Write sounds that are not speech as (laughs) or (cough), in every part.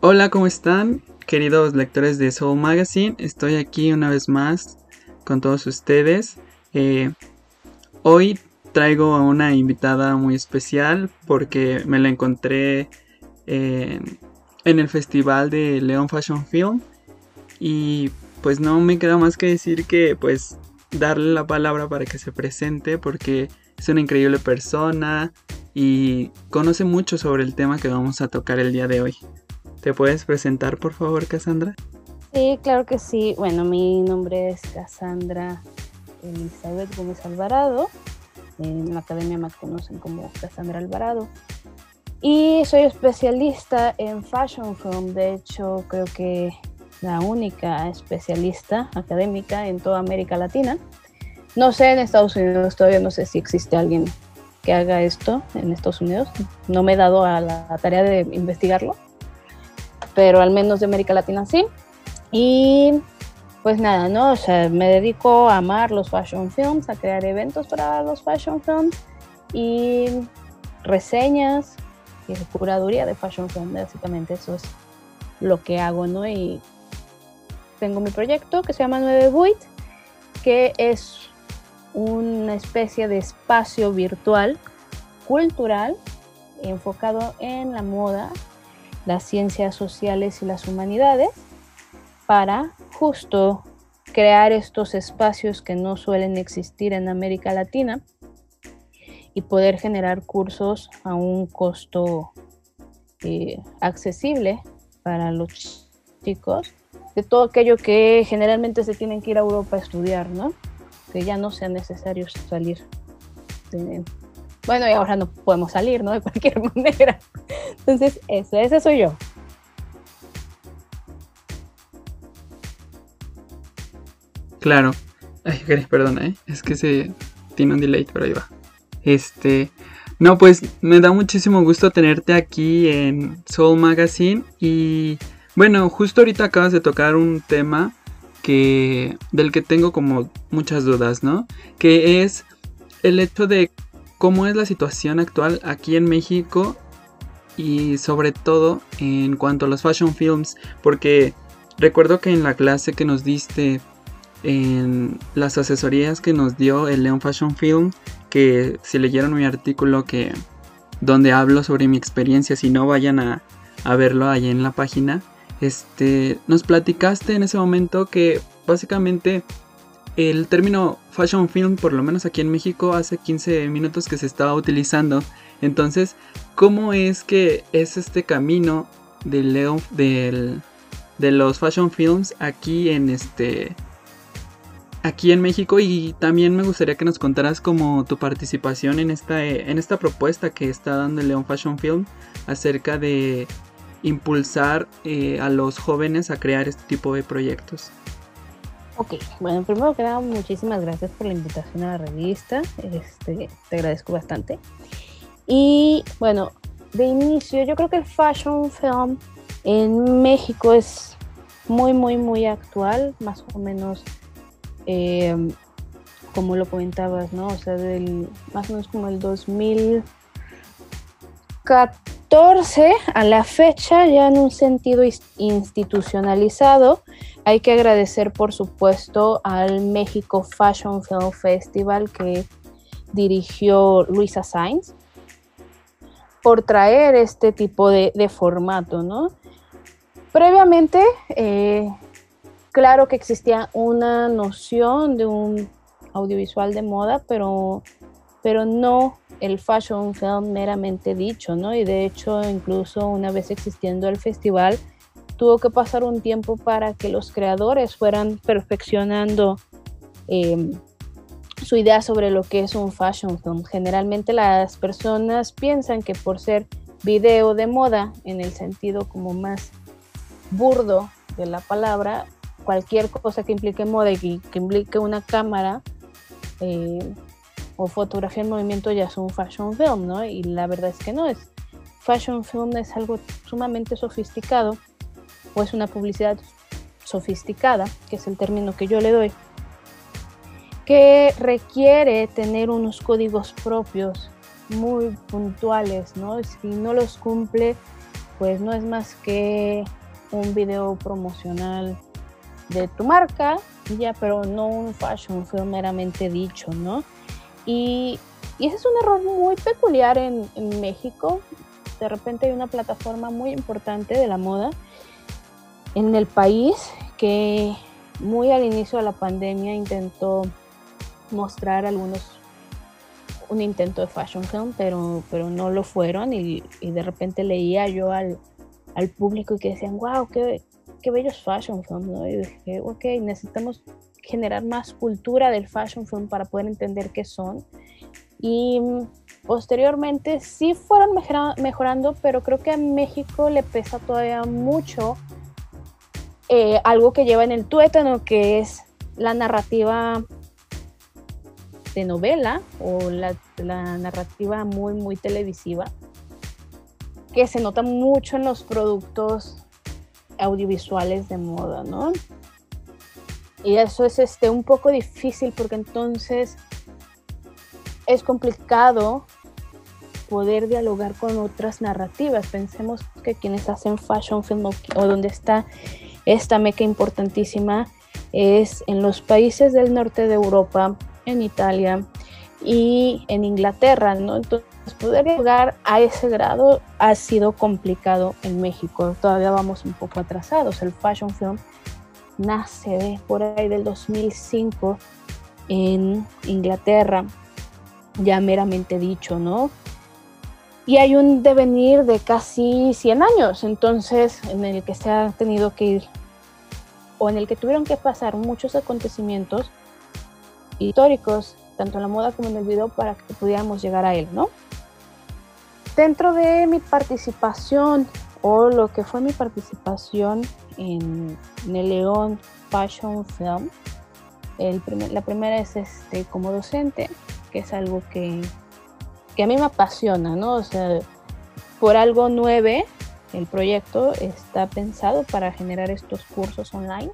Hola, ¿cómo están? Queridos lectores de Soul Magazine, estoy aquí una vez más con todos ustedes. Eh, hoy traigo a una invitada muy especial porque me la encontré en, en el festival de León Fashion Film y pues no me queda más que decir que pues darle la palabra para que se presente porque es una increíble persona y conoce mucho sobre el tema que vamos a tocar el día de hoy. ¿Te puedes presentar, por favor, Cassandra? Sí, claro que sí. Bueno, mi nombre es Cassandra Elizabeth Gómez Alvarado. En la academia me conocen como Cassandra Alvarado. Y soy especialista en fashion film. De hecho, creo que la única especialista académica en toda América Latina. No sé en Estados Unidos, todavía no sé si existe alguien que haga esto en Estados Unidos. No me he dado a la tarea de investigarlo pero al menos de América Latina sí. Y pues nada, ¿no? O sea, me dedico a amar los fashion films, a crear eventos para los fashion films y reseñas y curaduría de fashion film, básicamente eso es lo que hago, ¿no? Y tengo mi proyecto que se llama 9 Buit, que es una especie de espacio virtual cultural enfocado en la moda las ciencias sociales y las humanidades para justo crear estos espacios que no suelen existir en América Latina y poder generar cursos a un costo eh, accesible para los chicos de todo aquello que generalmente se tienen que ir a Europa a estudiar, ¿no? Que ya no sea necesario salir bueno, y ahora no podemos salir, ¿no? De cualquier (laughs) manera. Entonces, eso, ese soy yo. Claro. Ay, perdona, ¿eh? Es que se tiene un delay, pero ahí va. Este. No, pues me da muchísimo gusto tenerte aquí en Soul Magazine. Y bueno, justo ahorita acabas de tocar un tema que. del que tengo como muchas dudas, ¿no? Que es el hecho de cómo es la situación actual aquí en México y sobre todo en cuanto a los fashion films, porque recuerdo que en la clase que nos diste, en las asesorías que nos dio el León Fashion Film, que si leyeron mi artículo que donde hablo sobre mi experiencia, si no vayan a, a verlo ahí en la página, este, nos platicaste en ese momento que básicamente el término fashion film, por lo menos aquí en México, hace 15 minutos que se estaba utilizando. Entonces, ¿cómo es que es este camino del, de los fashion films aquí en este aquí en México y también me gustaría que nos contaras como tu participación en esta en esta propuesta que está dando el León Fashion Film acerca de impulsar eh, a los jóvenes a crear este tipo de proyectos. Ok, bueno, primero que nada, muchísimas gracias por la invitación a la revista. Este, te agradezco bastante. Y bueno, de inicio, yo creo que el fashion film en México es muy, muy, muy actual, más o menos eh, como lo comentabas, ¿no? O sea, del, más o menos como el 2014 a la fecha, ya en un sentido institucionalizado hay que agradecer, por supuesto, al México Fashion Film Festival que dirigió Luisa Sainz por traer este tipo de, formato, ¿no? Previamente, eh, claro que existía una noción de un audiovisual de moda, pero, pero no el fashion film meramente dicho, ¿no? Y de hecho, incluso una vez existiendo el festival, tuvo que pasar un tiempo para que los creadores fueran perfeccionando em, su idea sobre lo que es un fashion film. Generalmente las personas piensan que por ser video de moda, en el sentido como más burdo de la palabra, cualquier cosa que implique moda y que implique una cámara eh, o fotografía en movimiento ya es un fashion film, ¿no? Y la verdad es que no es. Fashion film es algo sumamente sofisticado o es una publicidad sofisticada, que es el término que yo le doy, que requiere tener unos códigos propios muy puntuales, ¿no? Si no los cumple, pues no es más que un video promocional de tu marca, ya, pero no un fashion film meramente dicho, ¿no? Y, ese es un error muy peculiar en, México. De repente hay una plataforma muy importante de la moda en el país que muy al inicio de la pandemia intentó mostrar algunos un intento de fashion film, pero, pero no lo fueron y, de repente leía yo al, al público y que decían, wow, qué, qué bellos fashion film, ¿no? Y dije, ok, necesitamos generar más cultura del fashion film para poder entender qué son. Y posteriormente sí fueron mejorando, pero creo que a México le pesa todavía mucho eh, algo que lleva en el tuétano, que es la narrativa de novela o la, narrativa muy, muy televisiva, que se nota mucho en los productos audiovisuales de moda, ¿no? Y eso es este, un poco difícil porque entonces es complicado poder dialogar con otras narrativas. Pensemos que quienes hacen fashion film o donde está esta meca importantísima es en los países del norte de Europa, en Italia y en Inglaterra, ¿no? Entonces, poder llegar a ese grado ha sido complicado en México. Todavía vamos un poco atrasados. El fashion film nace por ahí del 2005 en Inglaterra, ya meramente dicho, ¿no? Y hay un devenir de casi 100 años, entonces, en el que se ha tenido que ir, o en el que tuvieron que pasar muchos acontecimientos históricos, tanto en la moda como en el video, para que pudiéramos llegar a él, ¿no? Dentro de mi participación, o lo que fue mi participación en, el León Fashion Film, el la primera es este, como docente, que es algo que que a mí me apasiona, ¿no? O sea, por algo nueve, el proyecto está pensado para generar estos cursos online.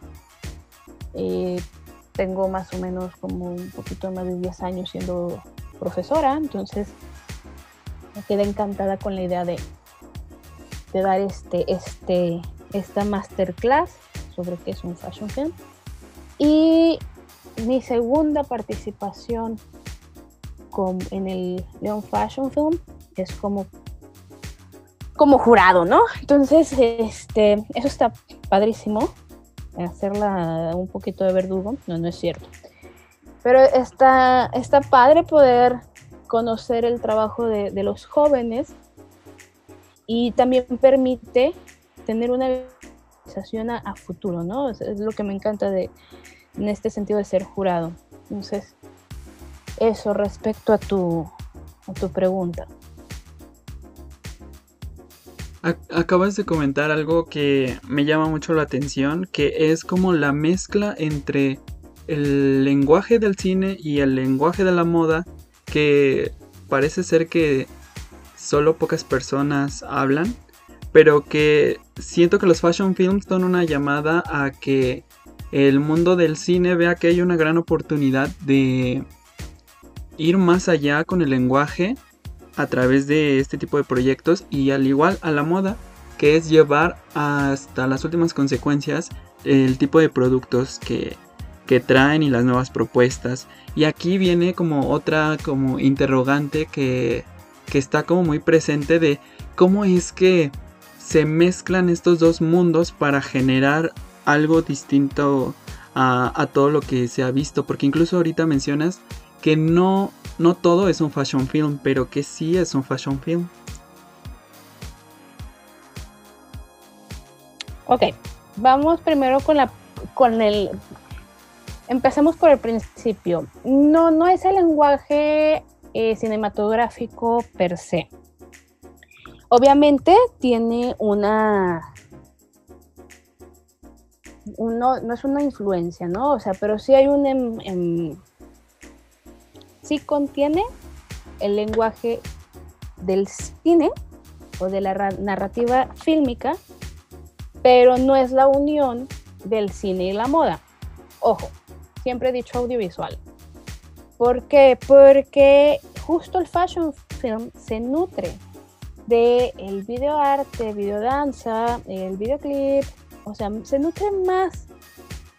Eh, tengo más o menos como un poquito más de 10 años siendo profesora, entonces me quedé encantada con la idea de, de dar este, este, esta masterclass sobre qué es un fashion film. Y mi segunda participación en el Leon Fashion Film, es como, como jurado, ¿no? Entonces, este, eso está padrísimo, hacerla un poquito de verdugo, no, no es cierto. Pero está, está padre poder conocer el trabajo de, de los jóvenes y también permite tener una visualización a, futuro, ¿no? Es, es, lo que me encanta de, en este sentido de ser jurado. Entonces, eso respecto a tu, a tu pregunta. Acabas de comentar algo que me llama mucho la atención, que es como la mezcla entre el lenguaje del cine y el lenguaje de la moda, que parece ser que solo pocas personas hablan, pero que siento que los fashion films son una llamada a que el mundo del cine vea que hay una gran oportunidad de ir más allá con el lenguaje a través de este tipo de proyectos y al igual a la moda, que es llevar hasta las últimas consecuencias el tipo de productos que, que traen y las nuevas propuestas. Y aquí viene como otra como interrogante que, que está como muy presente de cómo es que se mezclan estos dos mundos para generar algo distinto a, todo lo que se ha visto. Porque incluso ahorita mencionas que no, no todo es un fashion film, pero que sí es un fashion film. Ok, vamos primero con la con el empecemos por el principio. No, no es el lenguaje eh, cinematográfico per se. Obviamente tiene una uno, no es una influencia, ¿no? O sea, pero sí hay un em, em, sí contiene el lenguaje del cine o de la narrativa fílmica, pero no es la unión del cine y la moda. Ojo, siempre he dicho audiovisual. ¿Por qué? Porque justo el fashion film se nutre de el videoarte, videodanza, el videoclip, o sea, se nutre más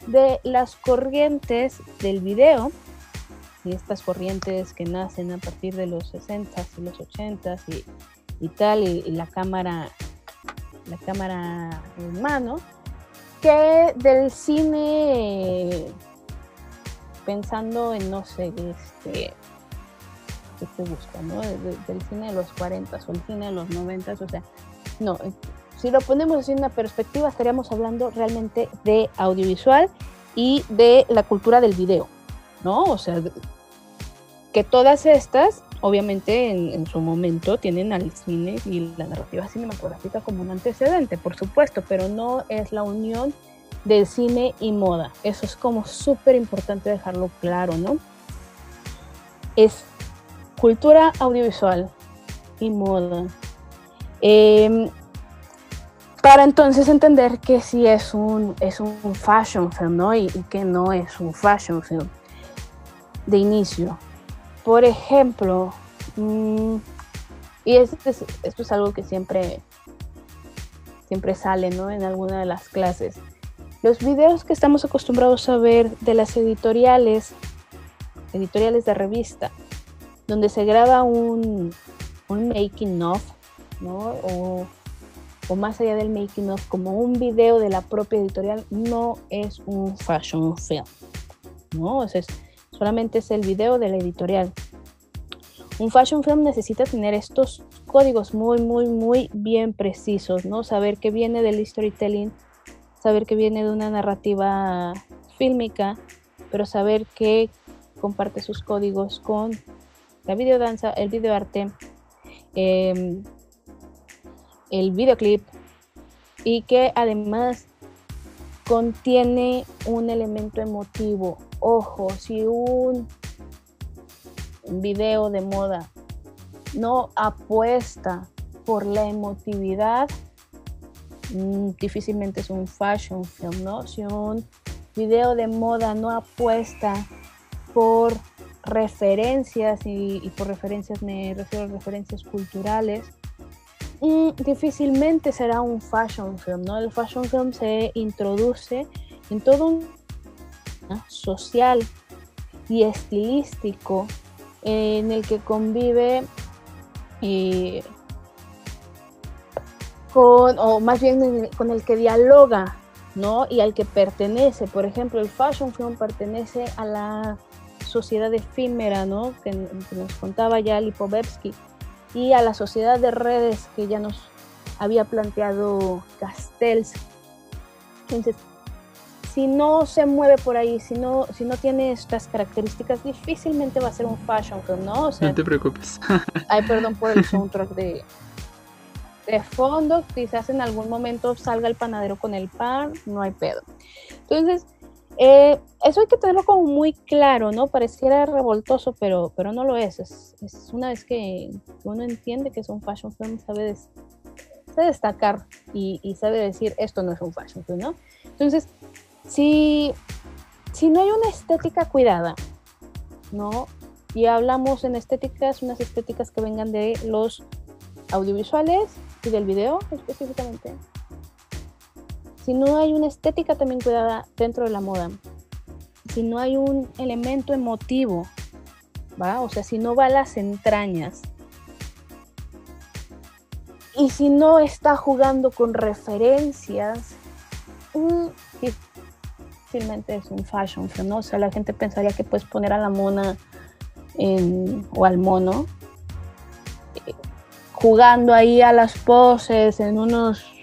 de las corrientes del video y estas corrientes que nacen a partir de los 60s y los 80s y, y tal, y, la cámara, la cámara en mano, que del cine pensando en, no sé, este, ¿qué te gusta, no? del cine de los 40 o el cine de los 90, o sea, no, si lo ponemos así en una perspectiva, estaríamos hablando realmente de audiovisual y de la cultura del video, ¿no? O sea, que todas estas, obviamente, en, su momento tienen al cine y la narrativa cinematográfica como un antecedente, por supuesto, pero no es la unión del cine y moda. Eso es como súper importante dejarlo claro, ¿no? Es cultura audiovisual y moda. Em, para entonces entender que sí es un, es un fashion film, ¿no? Y, que no es un fashion film de inicio. Por ejemplo, mm, y esto es, esto es algo que siempre, siempre sale, ¿no? En alguna de las clases. Los videos que estamos acostumbrados a ver de las editoriales, editoriales de revista, donde se graba un, un making of, ¿no? O o más allá del making of como un video de la propia editorial no es un fashion film. No, es, solamente es el video de la editorial. Un fashion film necesita tener estos códigos muy, muy, muy bien precisos, ¿no? Saber que viene del storytelling, saber que viene de una narrativa fílmica, pero saber que comparte sus códigos con la videodanza, el videoarte, eh, el videoclip y que además contiene un elemento emotivo. Ojo, si un video de moda no apuesta por la emotividad, mm, difícilmente es un fashion film, ¿no? Si un video de moda no apuesta por referencias y, por referencias me refiero a referencias culturales, difícilmente será un fashion film, ¿no? El fashion film se introduce en todo un social y estilístico en el que convive eh, con, o más bien con el que dialoga, ¿no? Y al que pertenece. Por ejemplo, el fashion film pertenece a la sociedad efímera, ¿no? Que, nos contaba ya Lipovetsky y a la sociedad de redes que ya nos había planteado Castells. Entonces, si no se mueve por ahí, si no, si no tiene estas características, difícilmente va a ser un fashion film, ¿no? no te preocupes. (laughs) ay, perdón por el soundtrack de, de fondo. Quizás en algún momento salga el panadero con el pan, no hay pedo. Entonces, eh, eso hay que tenerlo como muy claro, ¿no? Pareciera revoltoso, pero, pero no lo es. es. una vez que uno entiende que es un fashion film, sabe, destacar y, sabe decir esto no es un fashion film, ¿no? Entonces, si, si no hay una estética cuidada, ¿no? Y hablamos en estéticas, unas estéticas que vengan de los audiovisuales y del video específicamente, si no hay una estética también cuidada dentro de la moda, si no hay un elemento emotivo, ¿va? O sea, si no va a las entrañas, y si no está jugando con referencias, difícilmente es un fashion ¿no? O sea, la gente pensaría que puedes poner a la mona o al mono eh, jugando ahí a las poses en unos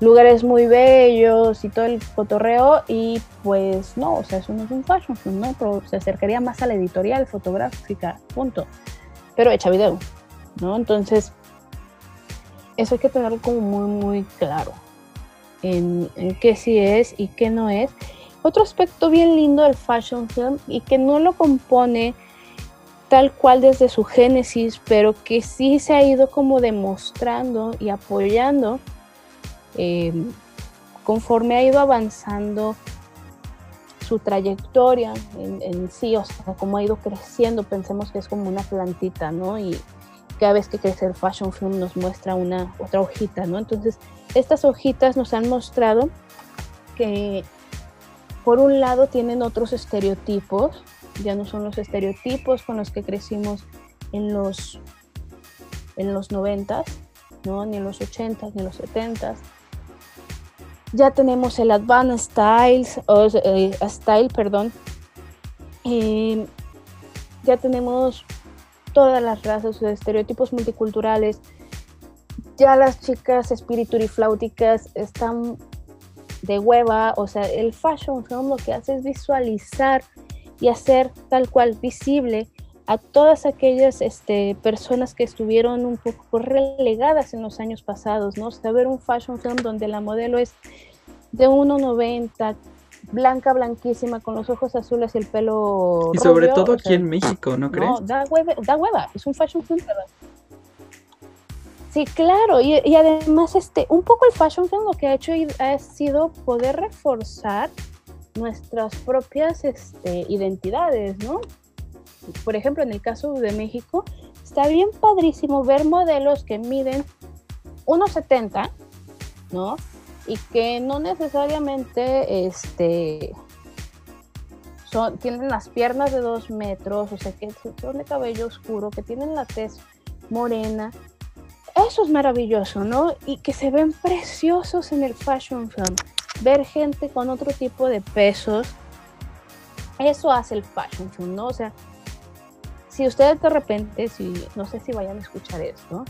lugares muy bellos y todo el cotorreo y pues no, o sea, eso no es un fashion film, ¿no? Pero se acercaría más a la editorial fotográfica, punto. Pero hecha video, ¿no? Entonces, eso hay que tenerlo como muy, muy claro en, en qué sí es y qué no es. Otro aspecto bien lindo del fashion film y que no lo compone tal cual desde su génesis, pero que sí se ha ido como demostrando y apoyando eh, conforme ha ido avanzando su trayectoria en, sí, o sea, como ha ido creciendo, pensemos que es como una plantita, ¿no? Y, cada vez que crece el fashion film nos muestra una otra hojita, ¿no? Entonces, estas hojitas nos han mostrado que por un lado tienen otros estereotipos, ya no son los estereotipos con los que crecimos en los en los 90 ¿no? Ni en los 80 ni en los 70 Ya tenemos el Advanced Styles, o, eh, Style, perdón. ya tenemos todas las razas, estereotipos multiculturales. Ya las chicas espiriturifláuticas están de hueva, o sea, el fashion film lo que hace es visualizar y hacer tal cual visible a todas aquellas este, personas que estuvieron un poco relegadas en los años pasados, ¿no? O sea, ver un fashion film donde la modelo es de 1,90, blanca, blanquísima, con los ojos azules y el pelo. Y sobre todo aquí en México, ¿no crees? No, da hueva, da hueva, es un fashion film, ¿verdad? Sí, claro, y, y, además este, un poco el fashion film lo que ha hecho ha sido poder reforzar nuestras propias este, identidades, ¿no? Por ejemplo, en el caso de México, está bien padrísimo ver modelos que miden 1,70, ¿no? Y que no necesariamente este, son, tienen las piernas de 2 metros, o sea, que son de cabello oscuro, que tienen la tez morena. Eso es maravilloso, ¿no? Y que se ven preciosos en el fashion film. Ver gente con otro tipo de pesos, eso hace el fashion film, ¿no? O sea, si ustedes de repente, si, no sé si vayan a escuchar esto,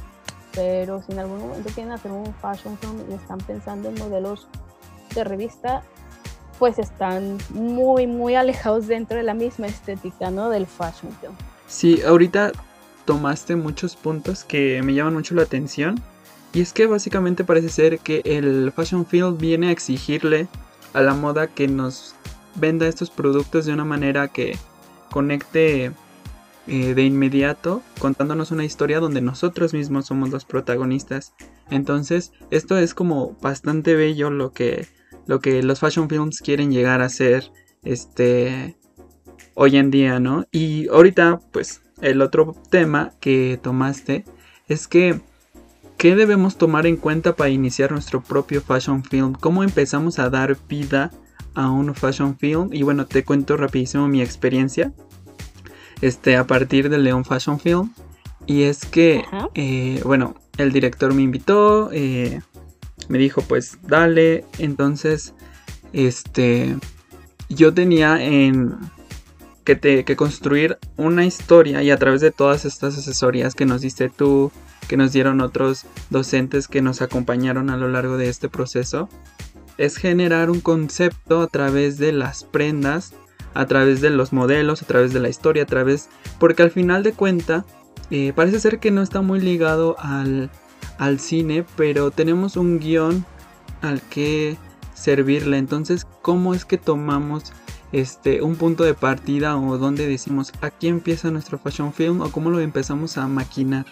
pero si en algún momento quieren hacer un fashion film y están pensando en modelos de revista, pues están muy, muy alejados dentro de la misma estética, ¿no? Del fashion film. Sí, ahorita tomaste muchos puntos que me llaman mucho la atención. Y es que básicamente parece ser que el fashion film viene a exigirle a la moda que nos venda estos productos de una manera que conecte eh, de inmediato contándonos una historia donde nosotros mismos somos los protagonistas. Entonces, esto es como bastante bello lo que, lo que los fashion films quieren llegar a ser este, hoy en día, ¿no? Y ahorita, pues, el otro tema que tomaste es que ¿Qué debemos tomar en cuenta para iniciar nuestro propio fashion film? ¿Cómo empezamos a dar vida a un fashion film? Y bueno, te cuento rapidísimo mi experiencia este, a partir del León Fashion Film. Y es que, eh, bueno, el director me invitó, eh, me dijo, pues dale. Entonces, este, yo tenía en que, te, que construir una historia y a través de todas estas asesorías que nos diste tú, que nos dieron otros docentes que nos acompañaron a lo largo de este proceso, es generar un concepto a través de las prendas a través de los modelos, a través de la historia, a través... Porque al final de cuenta, eh, parece ser que no está muy ligado al, al cine, pero tenemos un guion al que servirle. Entonces, ¿cómo es que tomamos este, un punto de partida o donde decimos aquí empieza nuestro fashion film o cómo lo empezamos a maquinar?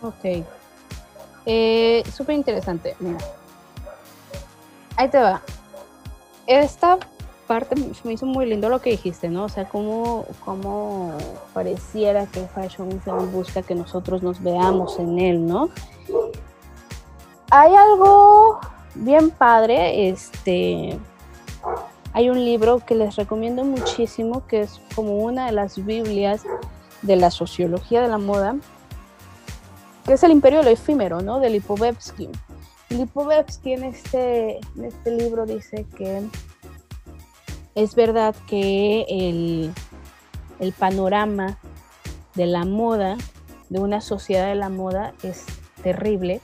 Ok. Eh, Súper interesante. Mira, ahí te va. Esta parte me hizo muy lindo lo que dijiste, ¿no? O sea, cómo, cómo pareciera que Fashion Film busca que nosotros nos veamos en él, ¿no? Hay algo bien padre, este... Hay un libro que les recomiendo muchísimo, que es como una de las Biblias de la sociología de la moda, que es El Imperio de lo Efímero, ¿no? De Lipovetsky. Lipovetsky en este, en este libro dice que es verdad que el, el panorama de la moda, de una sociedad de la moda, es terrible,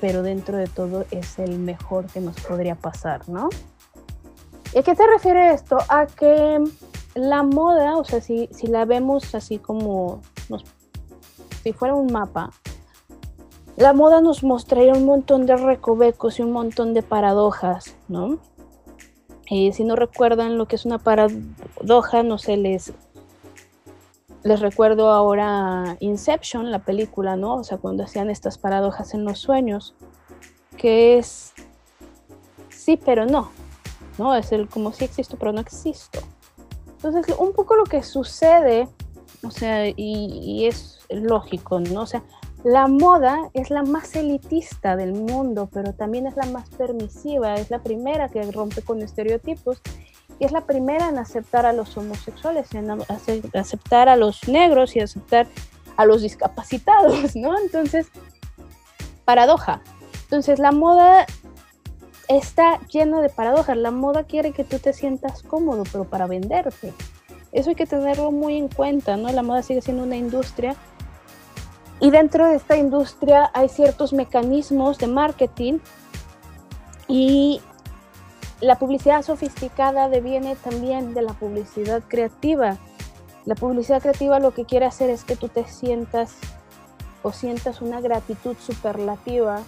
pero dentro de todo es el mejor que nos podría pasar, ¿no? ¿Y a qué se refiere esto? A que la moda, o sea, si, si la vemos así como si fuera un mapa, la moda nos mostraría un montón de recovecos y un montón de paradojas, ¿no? Y si no recuerdan lo que es una paradoja, no sé, les, les recuerdo ahora Inception, la película, ¿no? O sea, cuando hacían estas paradojas en los sueños, que es sí, pero no, ¿no? Es el como si existo, pero no existo. Entonces, un poco lo que sucede, o sea, y, y es lógico, ¿no? O sea, la moda es la más elitista del mundo, pero también es la más permisiva, es la primera que rompe con estereotipos y es la primera en aceptar a los homosexuales, en aceptar a los negros y aceptar a los discapacitados, ¿no? Entonces, paradoja. Entonces, la moda está llena de paradojas. La moda quiere que tú te sientas cómodo, pero para venderte. Eso hay que tenerlo muy en cuenta, ¿no? La moda sigue siendo una industria y dentro de esta industria hay ciertos mecanismos de marketing y la publicidad sofisticada deviene también de la publicidad creativa. La publicidad creativa lo que quiere hacer es que tú te sientas o sientas una gratitud superlativa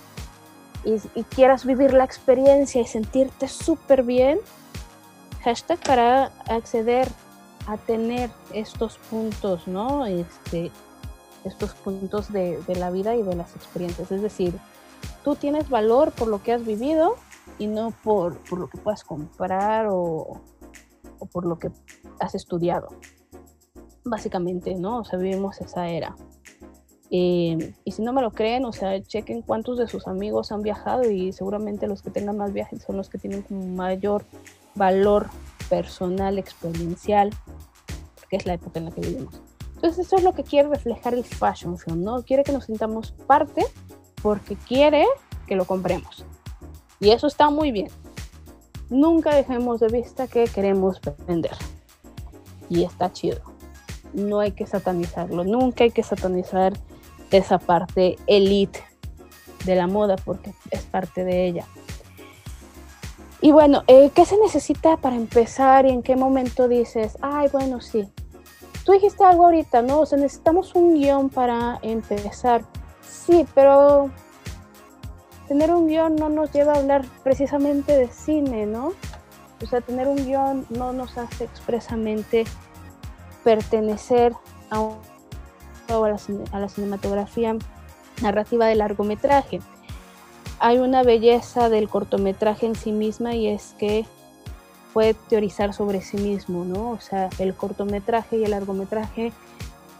y, quieras vivir la experiencia y sentirte súper bien. Hashtag para acceder a tener estos puntos, ¿no? Este, estos puntos de, la vida y de las experiencias. Es decir, tú tienes valor por lo que has vivido y no por, lo que puedas comprar o, por lo que has estudiado. Básicamente, ¿no? O sea, vivimos esa era. Eh, y si no me lo creen, o sea, chequen cuántos de sus amigos han viajado y seguramente los que tengan más viajes son los que tienen mayor valor personal, experiencial, porque es la época en la que vivimos. Entonces eso es lo que quiere reflejar el fashion film, ¿no? Quiere que nos sintamos parte porque quiere que lo compremos. Y eso está muy bien. Nunca dejemos de vista que queremos vender. Y está chido. No hay que satanizarlo. Nunca hay que satanizar esa parte elite de la moda porque es parte de ella. Y bueno, eh, ¿qué se necesita para empezar y en qué momento dices, ay, bueno, sí, Tú dijiste algo ahorita, ¿no? O sea, necesitamos un guion para empezar. Sí, pero tener un guion no nos lleva a hablar precisamente de cine, ¿no? O sea, tener un guion no nos hace expresamente pertenecer a, a la cinematografía narrativa del largometraje. Hay una belleza del cortometraje en sí misma y es que puede teorizar sobre sí mismo, ¿no? O sea, el cortometraje y el largometraje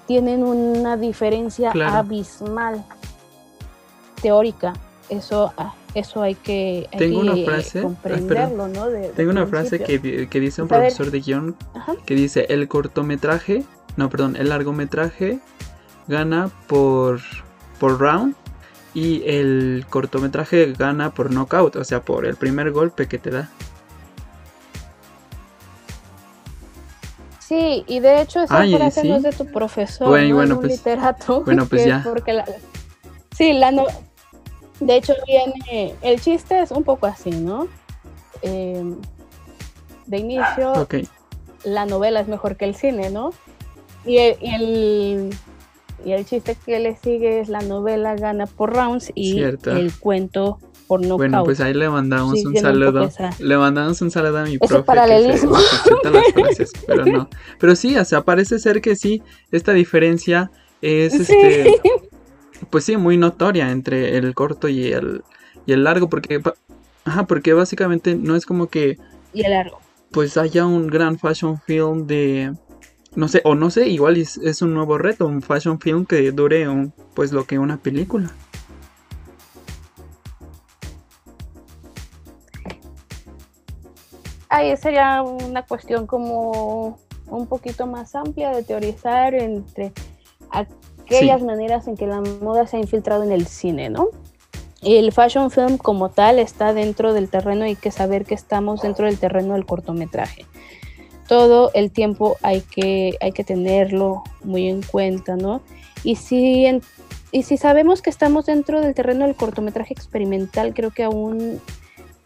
tienen una diferencia abismal teórica. Eso, ah, eso hay que, Tengo una frase, comprenderlo, ¿no? Tengo una frase que, dice un profesor de guion que dice, el cortometraje, no, perdón, el largometraje gana por, por round y el cortometraje gana por knockout, o sea, por el primer golpe que te da. Sí, y de hecho esa frase no es de tu profesor, bueno, bueno, un pues, literato. (laughs) Bueno, pues ya. Porque sí, la no... De hecho viene... El chiste es un poco así, ¿no? Em, de inicio, la novela es mejor que el cine, ¿no? Y el, y el, chiste que le sigue es la novela gana por rounds y el cuento bueno, pues ahí le mandamos un saludo. Le mandamos un saludo a mi Ese profe. paralelismo. (laughs) pero no. Pero sí, o sea, parece ser que sí, esta diferencia es este. (laughs) Pues sí, muy notoria entre el corto y el, y el largo, porque. Ajá, porque básicamente no es como que. Y el largo. Pues haya un gran fashion film de. No sé, o no sé, igual es, es un nuevo reto, un fashion film que dure un, pues lo que una película. Ahí sería una cuestión como un poquito más amplia de teorizar entre aquellas maneras en que la moda se ha infiltrado en el cine, ¿no? El fashion film como tal está dentro del terreno y hay que saber que estamos dentro del terreno del cortometraje. Todo el tiempo hay que, hay que tenerlo muy en cuenta, ¿no? Y si, y si sabemos que estamos dentro del terreno del cortometraje experimental, creo que aún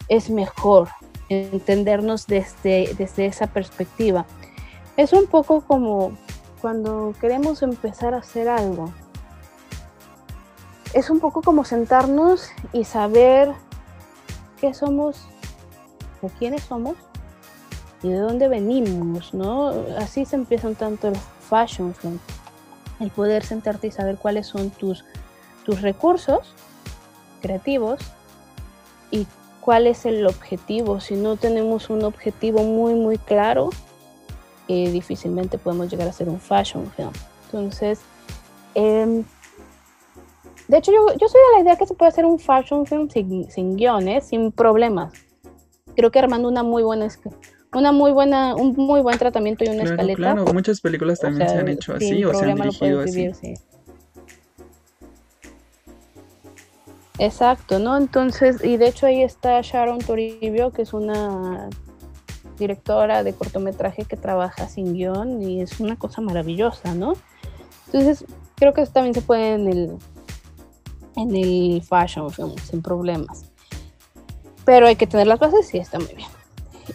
es mejor, entendernos desde, desde esa perspectiva. Es un poco como cuando queremos empezar a hacer algo. Es un poco como sentarnos y saber qué somos o quiénes somos y de dónde venimos, ¿no? Así se empieza un tanto el fashion film. El poder sentarte y saber cuáles son tus, tus recursos creativos cuál es el objetivo. Si no tenemos un objetivo muy, muy claro, eh, difícilmente podemos llegar a ser un fashion film. Entonces, em, de hecho, yo, yo, soy de la idea que se puede hacer un fashion film sin, sin guiones, sin problemas. Creo que armando una muy buena una muy buena, un muy buen tratamiento y una escaleta. Claro, muchas películas también se han hecho así o se han dirigido así. Exacto, ¿no? Entonces, y de hecho ahí está Sharon Toribio, que es una directora de cortometraje que trabaja sin guion y es una cosa maravillosa, ¿no? Entonces, creo que también se puede en el, en el fashion film, sin problemas. Pero hay que tener las bases y está muy bien.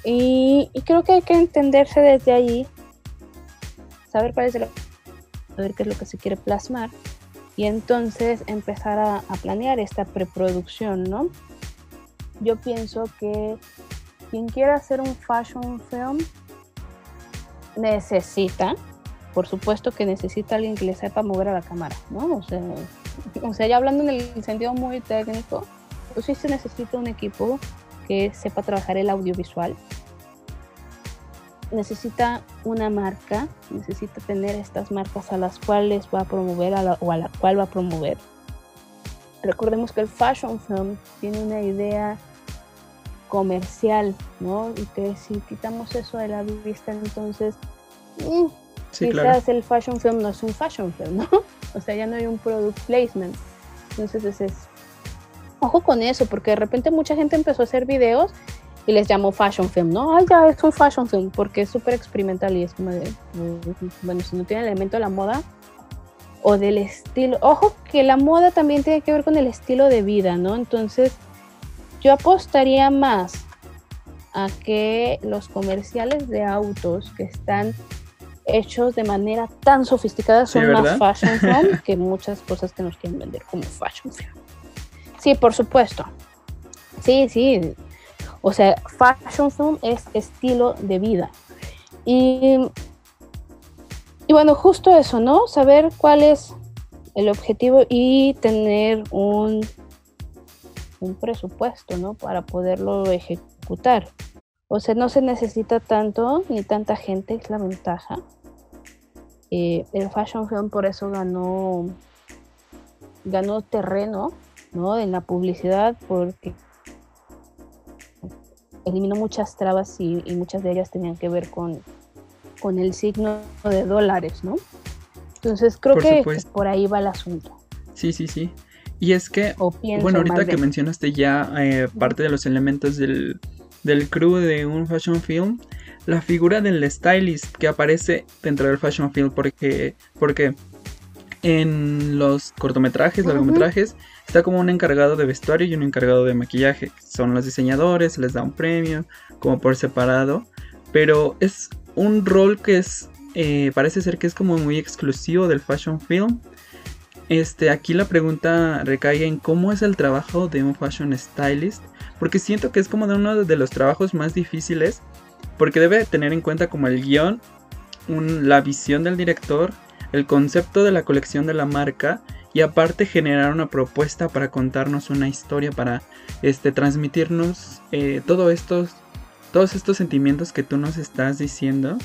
Y, creo que hay que entenderse desde ahí, saber cuál es el, saber qué es lo que se quiere plasmar y entonces empezar a, planear esta preproducción, ¿no? Yo pienso que quien quiera hacer un fashion film necesita, por supuesto que necesita alguien que le sepa mover a la cámara, ¿no? O sea, (laughs) o sea ya hablando en el sentido muy técnico, pues sí se necesita un equipo que sepa trabajar el audiovisual, necesita una marca, necesita tener estas marcas a las cuales va a promover o a la cual va a promover. Recordemos que el fashion film tiene una idea comercial, ¿no? Y que si quitamos eso de la vista, entonces mm, quizás el fashion film no es un fashion film, ¿no? (laughs) O sea, ya no hay un product placement. Entonces es, es ojo con eso, porque de repente mucha gente empezó a hacer videos y les llamó fashion film, ¿no? Ay, ya es un fashion film porque es súper experimental y es como de, bueno, si no tiene elemento de la moda o del estilo, ojo que la moda también tiene que ver con el estilo de vida, ¿no? Entonces, yo apostaría más a que los comerciales de autos que están hechos de manera tan sofisticada son más fashion (laughs) film que muchas cosas que nos quieren vender como fashion film. Sí, por supuesto. Sí, sí, o sea, fashion film es estilo de vida. Y, y bueno, justo eso, ¿no? Saber cuál es el objetivo y tener un, un presupuesto, ¿no? Para poderlo ejecutar. O sea, no se necesita tanto ni tanta gente, es la ventaja. Eh, el fashion film por eso ganó, ganó terreno, ¿no? En la publicidad, porque eliminó muchas trabas y, muchas de ellas tenían que ver con, con el signo de dólares, ¿no? Entonces creo que por ahí va el asunto. Sí, sí, sí. Y es que, bueno, ahorita que mencionaste ya eh, parte de los elementos del, del crew de un fashion film, la figura del stylist que aparece dentro del fashion film, porque, porque en los cortometrajes, largometrajes, está como un encargado de vestuario y un encargado de maquillaje. Son los diseñadores, se les da un premio, como por separado. Pero es un rol que es, eh, parece ser que es como muy exclusivo del fashion film. Este, aquí la pregunta recae en cómo es el trabajo de un fashion stylist. Porque siento que es como de uno de los trabajos más difíciles. Porque debe tener en cuenta como el guion, la visión del director el concepto de la colección de la marca y aparte generar una propuesta para contarnos una historia, para este, transmitirnos eh, estos, todos estos sentimientos que tú nos estás diciendo.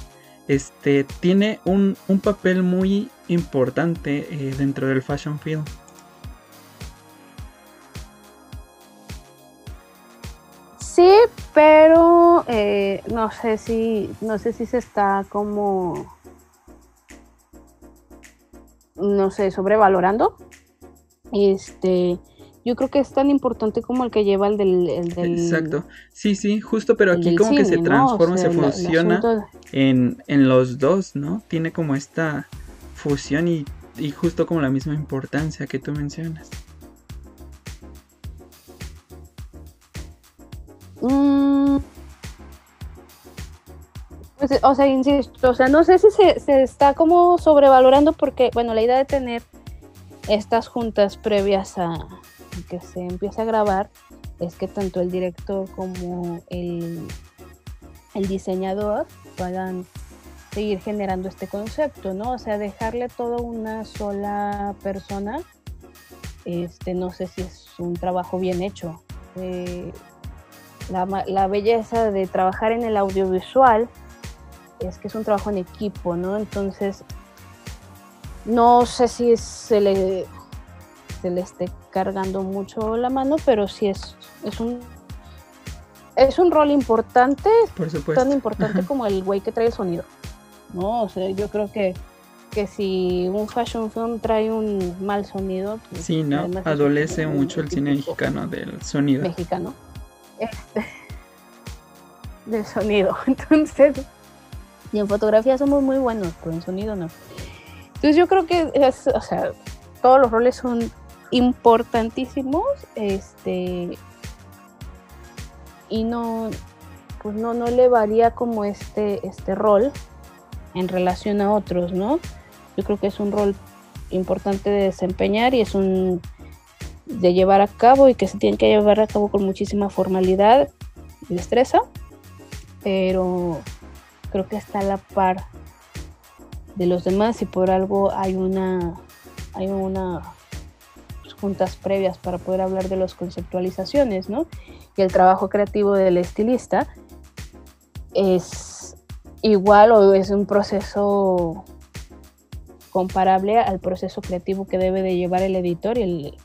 Este, tiene un, papel muy importante eh, dentro del fashion film. Sí, pero eh, no sé si no sé si se está como no sé, sobrevalorando. Este, yo creo que es tan importante como el que lleva el del... Exacto. Sí, sí, justo, pero aquí como que se transforma, se fusiona en, los dos, ¿no? Tiene como esta fusión y, justo como la misma importancia que tú mencionas. Mm, pues, o sea, insisto, o sea, no sé si se, está como sobrevalorando porque, bueno, la idea de tener estas juntas previas a que se empiece a grabar es que tanto el director como el, el diseñador puedan seguir generando este concepto, ¿no? O sea, dejarle todo a una sola persona, este, no sé si es un trabajo bien hecho. Eh, la, la belleza de trabajar en el audiovisual es que es un trabajo en equipo, ¿no? Entonces, no sé si se le, se le esté cargando mucho la mano, pero sí es, es un es un rol importante, tan importante como el güey que trae el sonido. No, o sea, yo creo que, que si un fashion film trae un mal sonido, pues, sí, ¿no? Adolece mucho el cine mexicano del sonido. Mexicano. Este, (laughs) del sonido. (laughs) Entonces, y en fotografía somos muy buenos, pero en sonido no. Entonces yo creo que o sea, todos los roles son importantísimos, este, y no, pues no, no le varía como este, este rol en relación a otros, ¿no? Yo creo que es un rol importante de desempeñar y es un de llevar a cabo y que se tiene que llevar a cabo con muchísima formalidad y destreza, pero creo que está a la par de los demás y por algo hay una hay una pues, juntas previas para poder hablar de las conceptualizaciones, ¿no? Y el trabajo creativo del estilista es igual o es un proceso comparable al proceso creativo que debe de llevar el editor y el,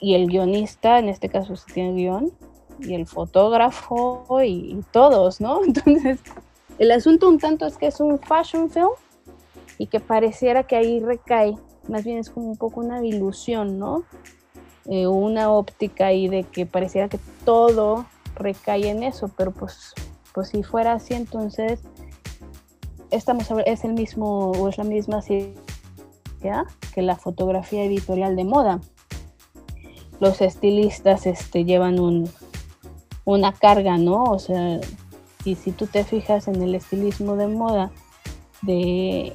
y el guionista, en este caso se tiene guion, y el fotógrafo y, todos, ¿no? (laughs) Entonces, el asunto un tanto es que es un fashion film y que pareciera que ahí recae, más bien es como un poco una ilusión, ¿no? Eh, una óptica ahí de que pareciera que todo recae en eso, pero pues, pues si fuera así, entonces estamos es el mismo o es la misma ¿ya? que la fotografía editorial de moda. Los estilistas este, llevan un, una carga, ¿no? O sea, y si tú te fijas en el estilismo de moda de,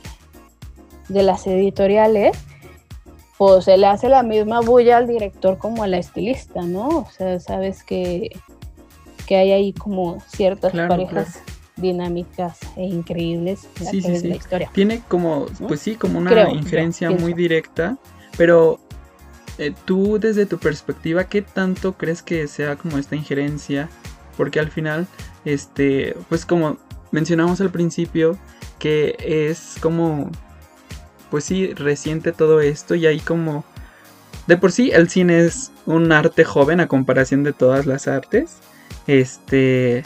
de las editoriales, pues se le hace la misma bulla al director como a la estilista, ¿no? O sea, sabes que, que hay ahí como ciertas parejas dinámicas e increíbles sí, sí, sí. la historia. Tiene como, pues sí, como una injerencia muy directa, pero eh, tú desde tu perspectiva, ¿qué tanto crees que sea como esta injerencia? Porque al final, este, pues como mencionamos al principio, que es como, pues sí, reciente todo esto y hay como, de por sí el cine es un arte joven a comparación de todas las artes. Este,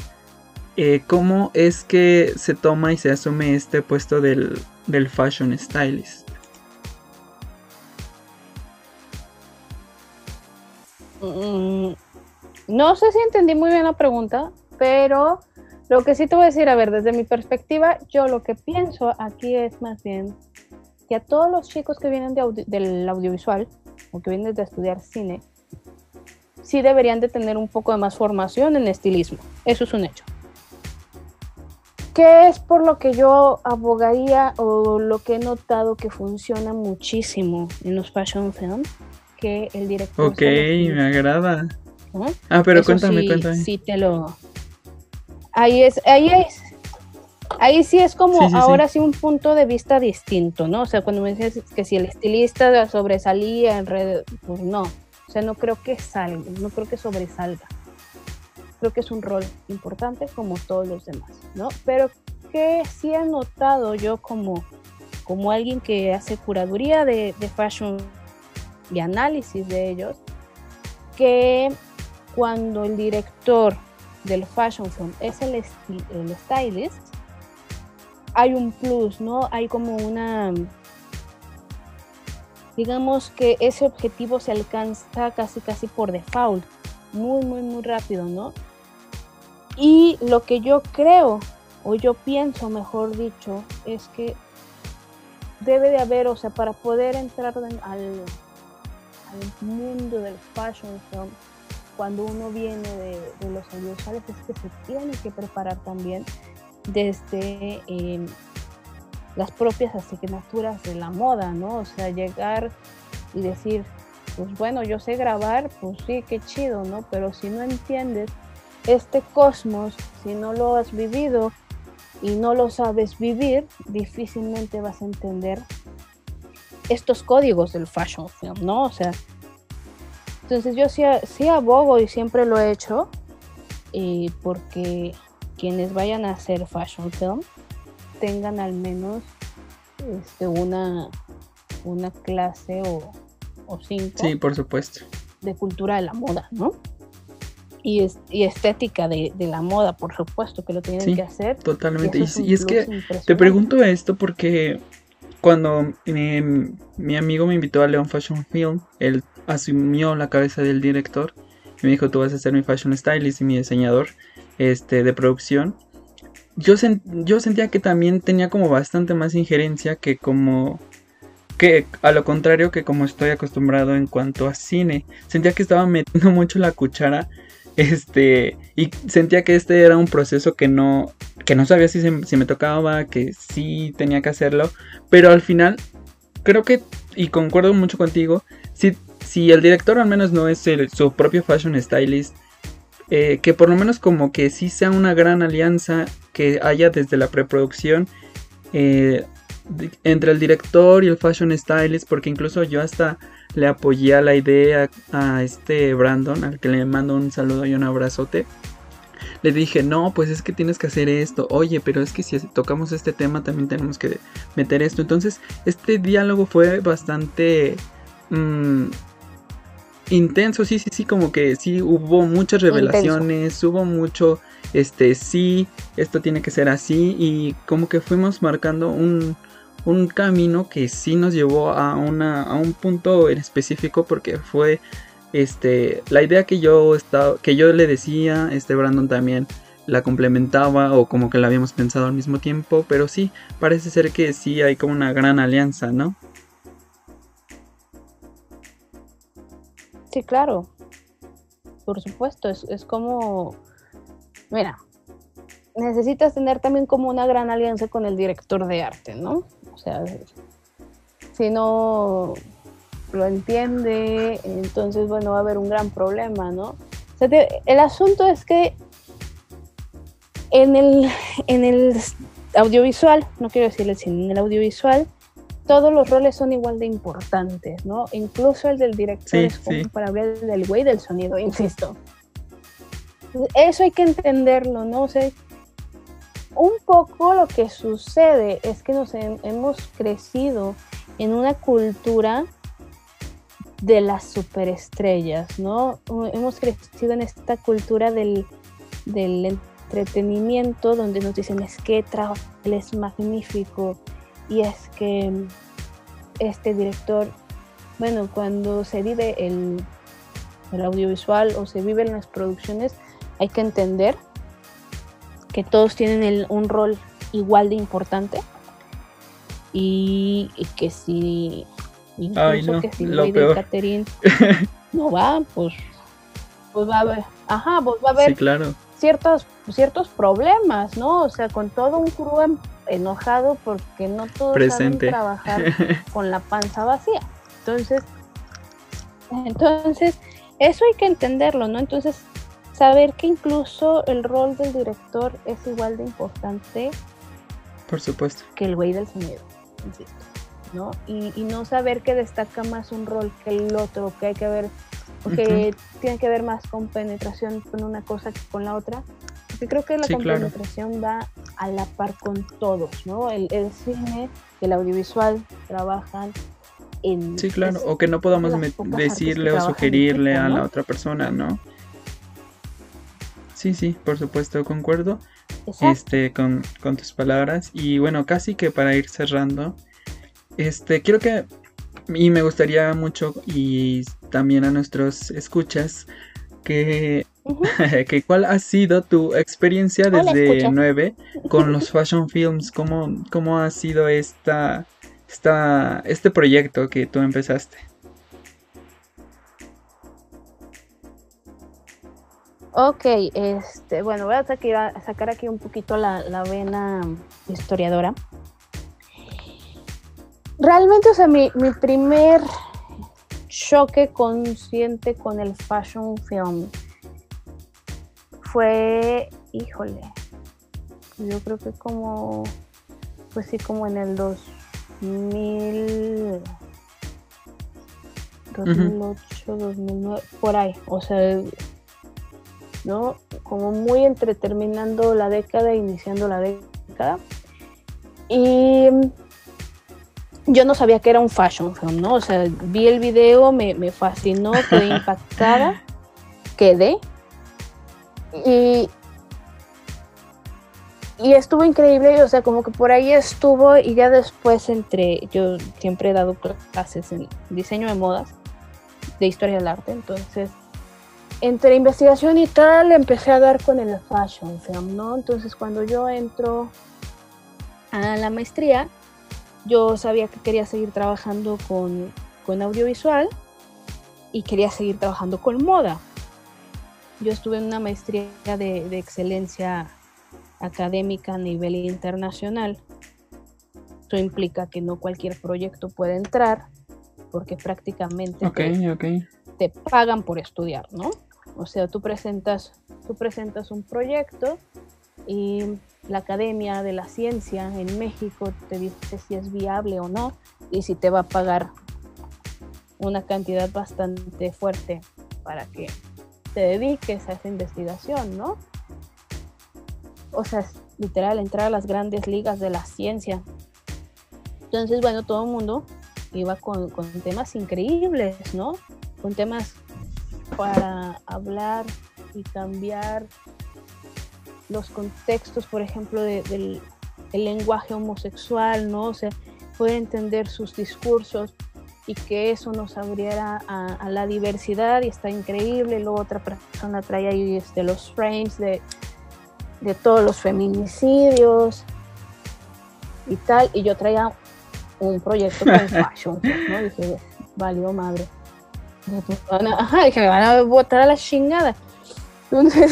eh, ¿cómo es que se toma y se asume este puesto del, del fashion stylist? Mm, no sé si entendí muy bien la pregunta, pero lo que sí te voy a decir, a ver, desde mi perspectiva, yo lo que pienso aquí es más bien que a todos los chicos que vienen del audiovisual o que vienen de estudiar cine, sí deberían de tener un poco de más formación en estilismo. Eso es un hecho. ¿Qué es por lo que yo abogaría o lo que he notado que funciona muchísimo en los fashion films? Que el director. Ok, me agrada. Ah, pero cuéntame, cuéntame. Sí, te lo. Ahí es, ahí es. Ahí sí es como ahora sí. un punto de vista distinto, ¿no? O sea, cuando me dices que si el estilista sobresalía en red, pues no. O sea, no creo que salga, no creo que sobresalga. Creo que es un rol importante como todos los demás, ¿no? Pero que sí he notado yo como, como alguien que hace curaduría de, de fashion y análisis de ellos, que cuando el director del fashion film es el, el stylist, hay un plus, ¿no? Hay como una, digamos que ese objetivo se alcanza casi casi por default, muy, muy, muy rápido, ¿no? Y lo que yo creo, o yo pienso, mejor dicho, es que debe de haber, o sea, para poder entrar al, al mundo del fashion film, cuando uno viene de, los audiovisuales, es que se tiene que preparar también desde em, las propias asignaturas de la moda, ¿no? O sea, llegar y decir, pues bueno, yo sé grabar, pues sí, qué chido, ¿no? Pero si no entiendes este cosmos, si no lo has vivido y no lo sabes vivir, difícilmente vas a entender estos códigos del fashion film, ¿no? O sea, entonces yo sí, sí abogo y siempre lo he hecho, y porque quienes vayan a hacer fashion film tengan al menos este, una, una clase o, o cinco. Sí, por supuesto. De cultura de la moda, ¿no? Y, es, y estética de, de, la moda, por supuesto, que lo tienen que hacer. Totalmente. Y, es que te pregunto esto porque cuando mi, mi, amigo me invitó a Leon Fashion Film, él asumió la cabeza del director y me dijo, tú vas a ser mi fashion stylist y mi diseñador este, de producción yo, yo sentía que también tenía como bastante más injerencia que como que a lo contrario que como estoy acostumbrado en cuanto a cine. Sentía que estaba metiendo mucho la cuchara. Este. Y sentía que este era un proceso que no. Que no sabía si, si me tocaba. Que sí tenía que hacerlo. Pero al final. Creo que. Y concuerdo mucho contigo. Si, si el director al menos no es su propio fashion stylist. Eh, que por lo menos como que sí sea una gran alianza que haya desde la preproducción eh, entre el director y el fashion stylist, porque incluso yo hasta le apoyé a la idea a este Brandon, al que le mando un saludo y un abrazote. Le dije, no, pues es que tienes que hacer esto. Oye, pero es que si tocamos este tema también tenemos que meter esto. Entonces, este diálogo fue bastante mm, intenso. Sí, sí, sí, como que sí hubo muchas revelaciones, hubo mucho este sí, esto tiene que ser así y como que fuimos marcando un, un camino que sí nos llevó a, una, a un punto en específico porque fue este la idea que yo estaba que yo le decía este Brandon también la complementaba o como que la habíamos pensado al mismo tiempo pero sí parece ser que sí hay como una gran alianza no sí claro por supuesto es, es como mira, necesitas tener también como una gran alianza con el director de arte, ¿no? O sea, si no lo entiende, entonces, bueno, va a haber un gran problema, ¿no? O sea, el asunto es que en el, en el audiovisual, no quiero decirle cine, en el audiovisual, todos los roles son igual de importantes, ¿no? Incluso el del director es como para hablar del güey del sonido, insisto. Eso hay que entenderlo, ¿no? O sea, un poco lo que sucede es que nos hemos crecido en una cultura de las superestrellas, ¿no? Hemos crecido en esta cultura del, entretenimiento donde nos dicen es que trabajo es magnífico y es que este director, bueno, cuando se vive el, el audiovisual o se vive en las producciones, hay que entender que todos tienen un rol igual de importante y, que si incluso no, que si lo Catherine (laughs) no va, pues, pues va a haber, ajá, pues va a haber claro. ciertos, ciertos problemas, ¿no? O sea, con todo un crew enojado porque no todos Presente. saben trabajar (laughs) con la panza vacía. Entonces, entonces, eso hay que entenderlo, ¿no? Entonces, saber que incluso el rol del director es igual de importante. Por supuesto. Que el güey del sonido, insisto. ¿no? Y, no saber que destaca más un rol que el otro, que hay que ver, porque tiene que ver más con penetración con una cosa que con la otra. Porque creo que la compenetración va a la par con todos, ¿no? El, el cine, el audiovisual trabajan en... Sí, claro, o que no podamos decirle o sugerirle a la otra persona, ¿no? Sí, sí, por supuesto, concuerdo este, con, tus palabras. Y bueno, casi que para ir cerrando, este, quiero que, y me gustaría mucho, y también a nuestros escuchas, que, (laughs) que cuál ha sido tu experiencia desde 9 con (laughs) los fashion films, cómo, cómo ha sido esta, esta, este proyecto que tú empezaste. Ok, este, bueno, voy a sacar aquí un poquito la, vena historiadora. Realmente, o sea, mi, primer choque consciente con el fashion film fue, híjole, yo creo que como, pues sí, como en el 2000, 2008, 2009, por ahí, o sea, ¿no? Como muy entre terminando la década e iniciando la década. Y yo no sabía que era un fashion film, ¿no? O sea, vi el video, me, me fascinó, (laughs) quedé impactada, quedé. Y, y estuvo increíble, o sea, como que por ahí estuvo y ya después entre, yo siempre he dado clases en diseño de modas, de historia del arte, entonces entre investigación y tal empecé a dar con el fashion film, ¿no? Entonces cuando yo entro a la maestría, yo sabía que quería seguir trabajando con, con audiovisual y quería seguir trabajando con moda. Yo estuve en una maestría de, de excelencia académica a nivel internacional. Eso implica que no cualquier proyecto puede entrar porque prácticamente te, pagan por estudiar, ¿no? O sea, tú presentas, tú presentas un proyecto y la Academia de la Ciencia en México te dice si es viable o no y si te va a pagar una cantidad bastante fuerte para que te dediques a esa investigación, ¿no? o sea, literal, entrar a las grandes ligas de la ciencia. Entonces, bueno, todo el mundo iba con, temas increíbles, ¿no? Con temas para hablar y cambiar los contextos, por ejemplo, del lenguaje homosexual, ¿no? O sea, poder entender sus discursos y que eso nos abriera a, la diversidad y está increíble. Luego otra persona trae ahí este, los frames de de todos los feminicidios y tal, y yo traía un proyecto con (laughs) fashion, ¿no? Dije, valió madre. Ajá, dije, me van a botar a la chingada. Entonces,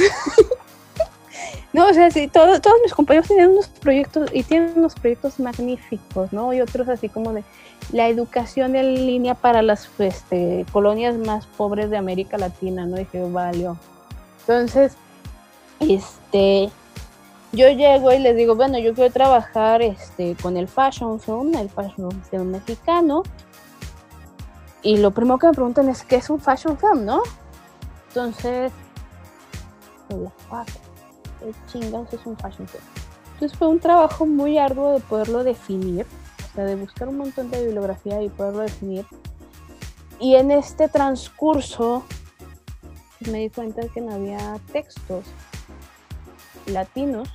(laughs) no, o sea, sí, todos, todos mis compañeros tienen unos proyectos y tienen unos proyectos magníficos, ¿no? Y otros así como de la educación en línea para las este, colonias más pobres de América Latina, ¿no? Dije, valió. Entonces, este, yo llego y les digo, bueno, yo quiero trabajar este, con el fashion film, el fashion film mexicano. Y lo primero que me preguntan es, ¿qué es un fashion film, no? Entonces, ¿qué chingados es un fashion film? Entonces fue un trabajo muy arduo de poderlo definir, o sea, de buscar un montón de bibliografía y poderlo definir. Y en este transcurso me di cuenta que no había textos latinos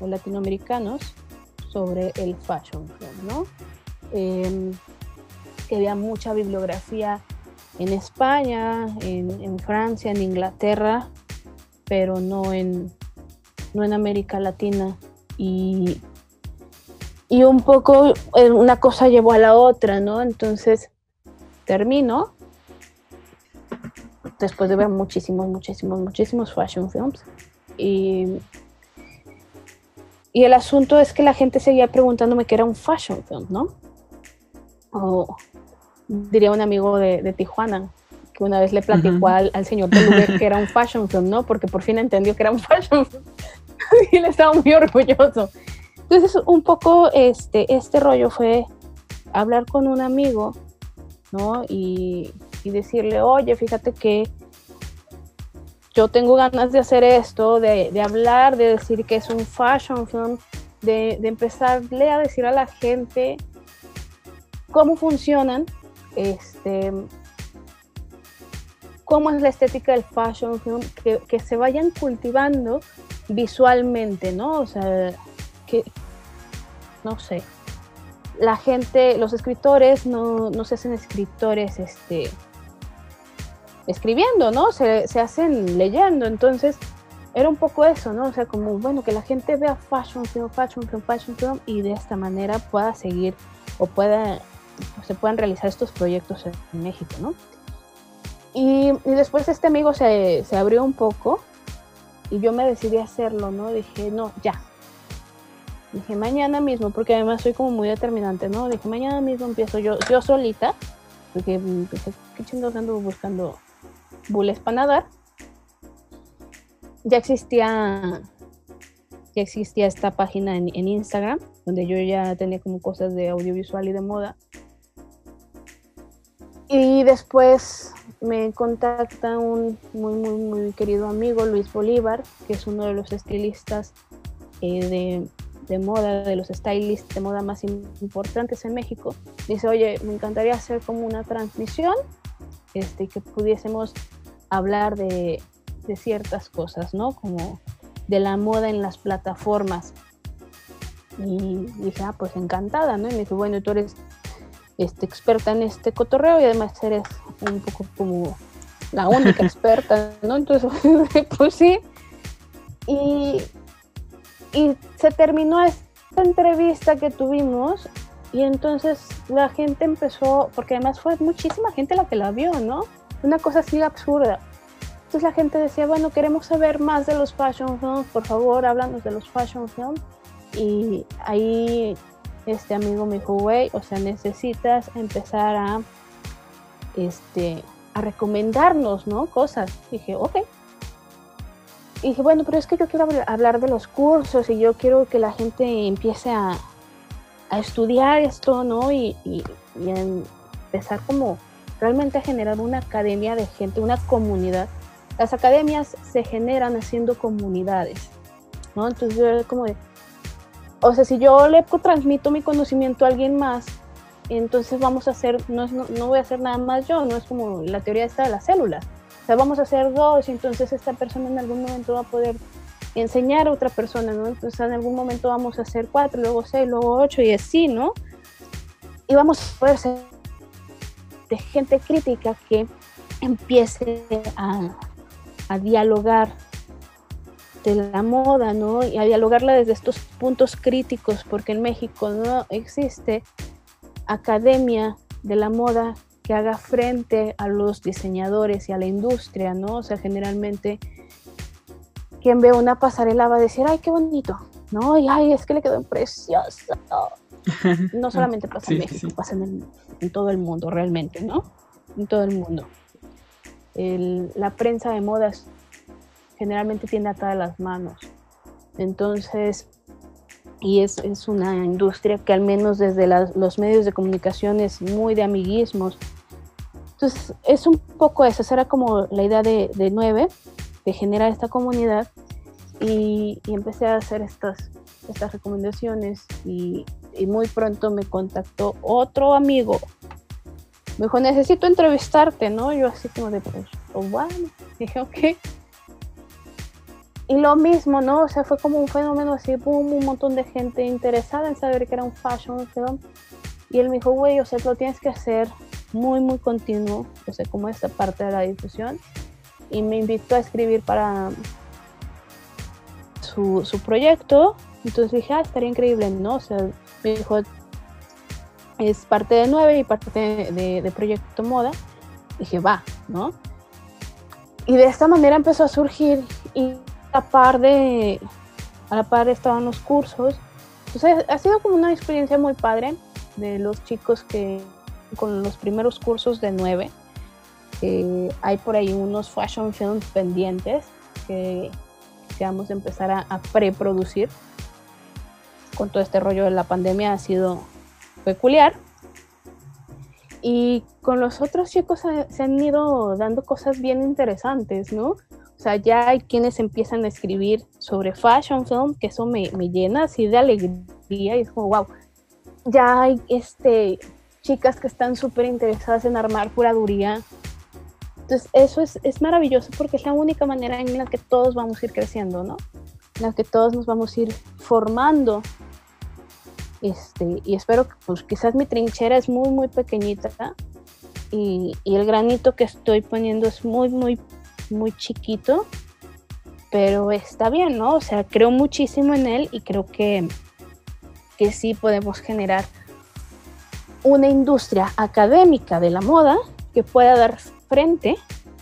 o latinoamericanos sobre el fashion film, ¿no? Em, que había mucha bibliografía en España, en, Francia, en Inglaterra, pero no en, no en América Latina. Y, y un poco eh, una cosa llevó a la otra, ¿no? Entonces termino, después de ver muchísimos, muchísimos, muchísimos fashion films, y, el asunto es que la gente seguía preguntándome qué era un fashion film, ¿no? Diría un amigo de, Tijuana, que una vez le platicó al, señor del (laughs) que era un fashion film, ¿no? Porque por fin entendió que era un (laughs) fashion film. y él estaba muy orgulloso. Entonces, un poco este, este rollo fue hablar con un amigo, ¿no? Y, y decirle, oye, fíjate que yo tengo ganas de hacer esto, de, hablar, de decir que es un fashion film, de, empezarle a decir a la gente cómo funcionan, este, cómo es la estética del fashion film, que, se vayan cultivando visualmente, ¿no? O sea, que, no sé, la gente, los escritores no, no se hacen escritores, este, escribiendo, ¿no? Se, hacen leyendo, entonces era un poco eso, ¿no? O sea, como, bueno, que la gente vea fashion film, fashion film, fashion film y de esta manera pueda seguir o pueda, se puedan realizar estos proyectos en México, ¿no? Y, después este amigo se, se, abrió un poco y yo me decidí hacerlo, ¿no? Dije, no, ya. Dije, mañana mismo, porque además soy como muy determinante, ¿no? Dije, mañana mismo empiezo yo, yo solita, porque, pues, ¿qué chingados ando buscando Bulles para nadar, ya existía ya existía esta página en, Instagram, donde yo ya tenía como cosas de audiovisual y de moda. Y después me contacta un muy, muy, muy querido amigo, Luis Bolívar, que es uno de los estilistas eh, de, de, moda, de los stylists de moda más importantes en México. Dice, oye, me encantaría hacer como una transmisión, este, que pudiésemos hablar de, de ciertas cosas, ¿no? Como de la moda en las plataformas. Y dije, ah, pues encantada, ¿no? Y me dijo, bueno, tú eres este, experta en este cotorreo y además eres un poco como la única (laughs) experta, ¿no? Entonces, (laughs) pues sí. Y, y se terminó esta entrevista que tuvimos y entonces la gente empezó, porque además fue muchísima gente la que la vio, ¿no? Una cosa así absurda. Entonces la gente decía, bueno, queremos saber más de los fashion films, por favor, háblanos de los fashion films. Y ahí este amigo me dijo, güey, o sea, necesitas empezar a, este, a recomendarnos, ¿no? Cosas. dije, ok. Y dije, bueno, pero es que yo quiero hablar de los cursos y yo quiero que la gente empiece a, a estudiar esto, ¿no? Y, y, y empezar como realmente a generar una academia de gente, una comunidad las academias se generan haciendo comunidades, ¿no? Entonces yo como de, o sea, si yo le transmito mi conocimiento a alguien más, entonces vamos a hacer, no, no, voy a hacer nada más yo, no es como la teoría esta de las células. O sea, vamos a hacer dos y entonces esta persona en algún momento va a poder enseñar a otra persona, ¿no? Entonces en algún momento vamos a hacer cuatro, luego seis, luego ocho y así, ¿no? Y vamos a poder ser de gente crítica que empiece a dialogar de la moda, ¿no? Y a dialogarla desde estos puntos críticos, porque en México no existe academia de la moda que haga frente a los diseñadores y a la industria, ¿no? O sea, generalmente quien ve una pasarela va a decir, ay, qué bonito, ¿no? Y ay, es que le quedó precioso. (laughs) No solamente pasa en México, pasa en, en todo el mundo realmente, ¿no? En todo el mundo la prensa de modas generalmente tiene atadas las manos. Entonces, y es, es, una industria que al menos desde los medios de comunicación es muy de amiguismos. Entonces, es un poco eso, esa era como la idea de, de Nueve, de generar esta comunidad y, y, empecé a hacer estas, estas recomendaciones y, y muy pronto me contactó otro amigo me dijo, necesito entrevistarte, ¿no? Yo así como de, pues, pues bueno, (laughs) dije, ok. Y lo mismo, ¿no? O sea, fue como un fenómeno así, boom, un montón de gente interesada en saber que era un fashion film. Y él me dijo, güey, o sea, lo tienes que hacer muy, muy continuo, o sea, como esta parte de la difusión. Y me invitó a escribir para su, su proyecto. Entonces dije, ah, estaría increíble, ¿no? O sea, me dijo, es parte de 9 y parte de, Proyecto Moda. Dije, va, ¿no? Y de esta manera empezó a surgir a par de, a la par estaban los cursos. Entonces ha sido como una experiencia muy padre de los chicos que con los primeros cursos de 9. hay por ahí unos fashion films pendientes que, que vamos a empezar a, a preproducir. Con todo este rollo de la pandemia ha sido peculiar. Y con los otros chicos se han ido dando cosas bien interesantes, ¿no? O sea, ya hay quienes empiezan a escribir sobre fashion film, que eso me, me llena así de alegría y es como, wow. Ya hay este, chicas que están súper interesadas en armar curaduría. Entonces, eso es, es maravilloso porque es la única manera en la que todos vamos a ir creciendo, ¿no? En la que todos nos vamos a ir formando este, y espero que pues quizás mi trinchera es muy muy pequeñita y, y, el granito que estoy poniendo es muy muy muy chiquito, pero está bien, ¿no? O sea, creo muchísimo en él y creo que, que sí podemos generar una industria académica de la moda que pueda dar frente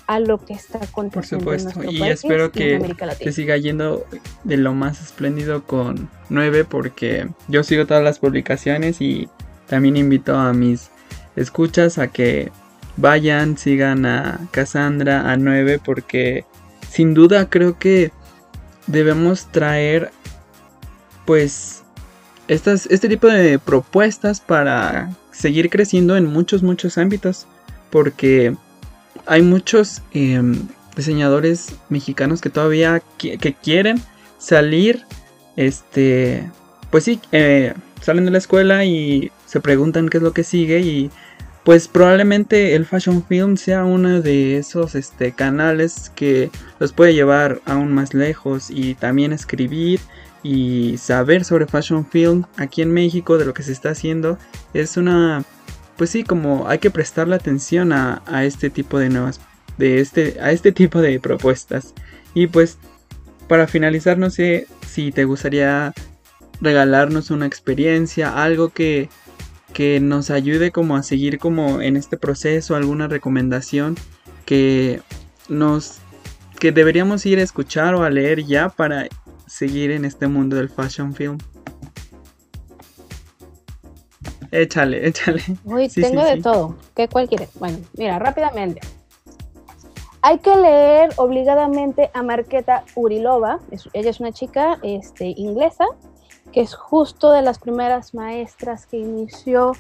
a lo que está aconteciendo. Por supuesto, y espero que se siga yendo de lo más espléndido con 9 porque yo sigo todas las publicaciones y también invito a mis escuchas a que vayan, sigan a Cassandra, a 9 porque sin duda creo que debemos traer pues estas, este tipo de propuestas para seguir creciendo en muchos, muchos ámbitos porque hay muchos em, diseñadores mexicanos que todavía que quieren salir, este, pues sí, eh, salen de la escuela y se preguntan qué es lo que sigue y pues probablemente el fashion film sea uno de esos este, canales que los puede llevar aún más lejos y también escribir y saber sobre fashion film aquí en México de lo que se está haciendo. Es una pues sí como hay que prestarle atención a, a este tipo de nuevas de este a este tipo de propuestas. Y pues para finalizar no sé si te gustaría regalarnos una experiencia algo que que nos ayude como a seguir como en este proceso, alguna recomendación que nos que deberíamos ir a escuchar o a leer ya para seguir en este mundo del fashion film. Échale, (laughs) échale. Uy, tengo de todo. ¿Qué cuál quieres? Bueno, mira, rápidamente. Hay que leer obligadamente a Marqueta Urilova. ella es una chica este, inglesa que es justo de las primeras maestras que inició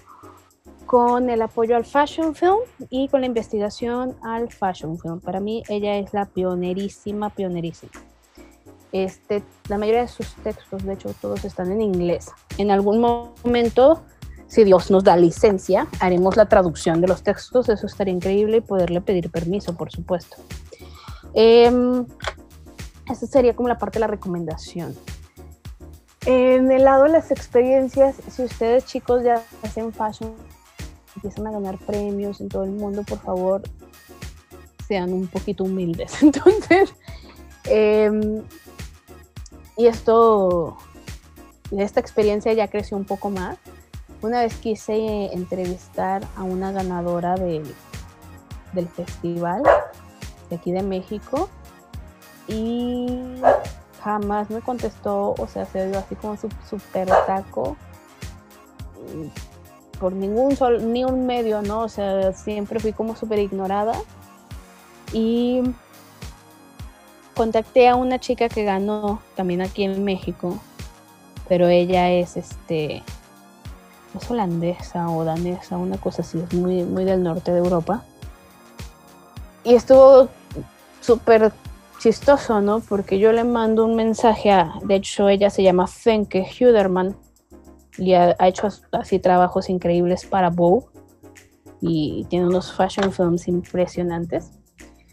con el apoyo al fashion film y con la investigación al fashion film. Para mí ella es la pionerísima, pionerísima. Este, la mayoría de sus textos, de hecho todos están en inglés. En algún momento, si Dios nos da licencia, haremos la traducción de los textos, eso estaría increíble y poderle pedir permiso, por supuesto. Eh, sería como la parte de la recomendación. En el lado de las experiencias, si ustedes chicos ya hacen fashion, empiezan a ganar premios en todo el mundo, por favor, sean un poquito humildes. (laughs) Entonces, em, y esto, esta experiencia ya creció un poco más. Una vez quise entrevistar a una ganadora del festival de aquí de México y jamás me contestó, o sea, se dio así como su super taco por ningún sol, ni un medio, ¿no? O sea, siempre fui como súper ignorada. Y contacté a una chica que ganó también aquí en México, pero ella es este es holandesa o danesa, una cosa así, es muy, muy del norte de Europa. Y estuvo súper chistoso, ¿no? Porque yo le mando un mensaje a, de hecho ella se llama Fenke Huderman y ha, hecho así trabajos increíbles para Vogue y tiene unos fashion films impresionantes.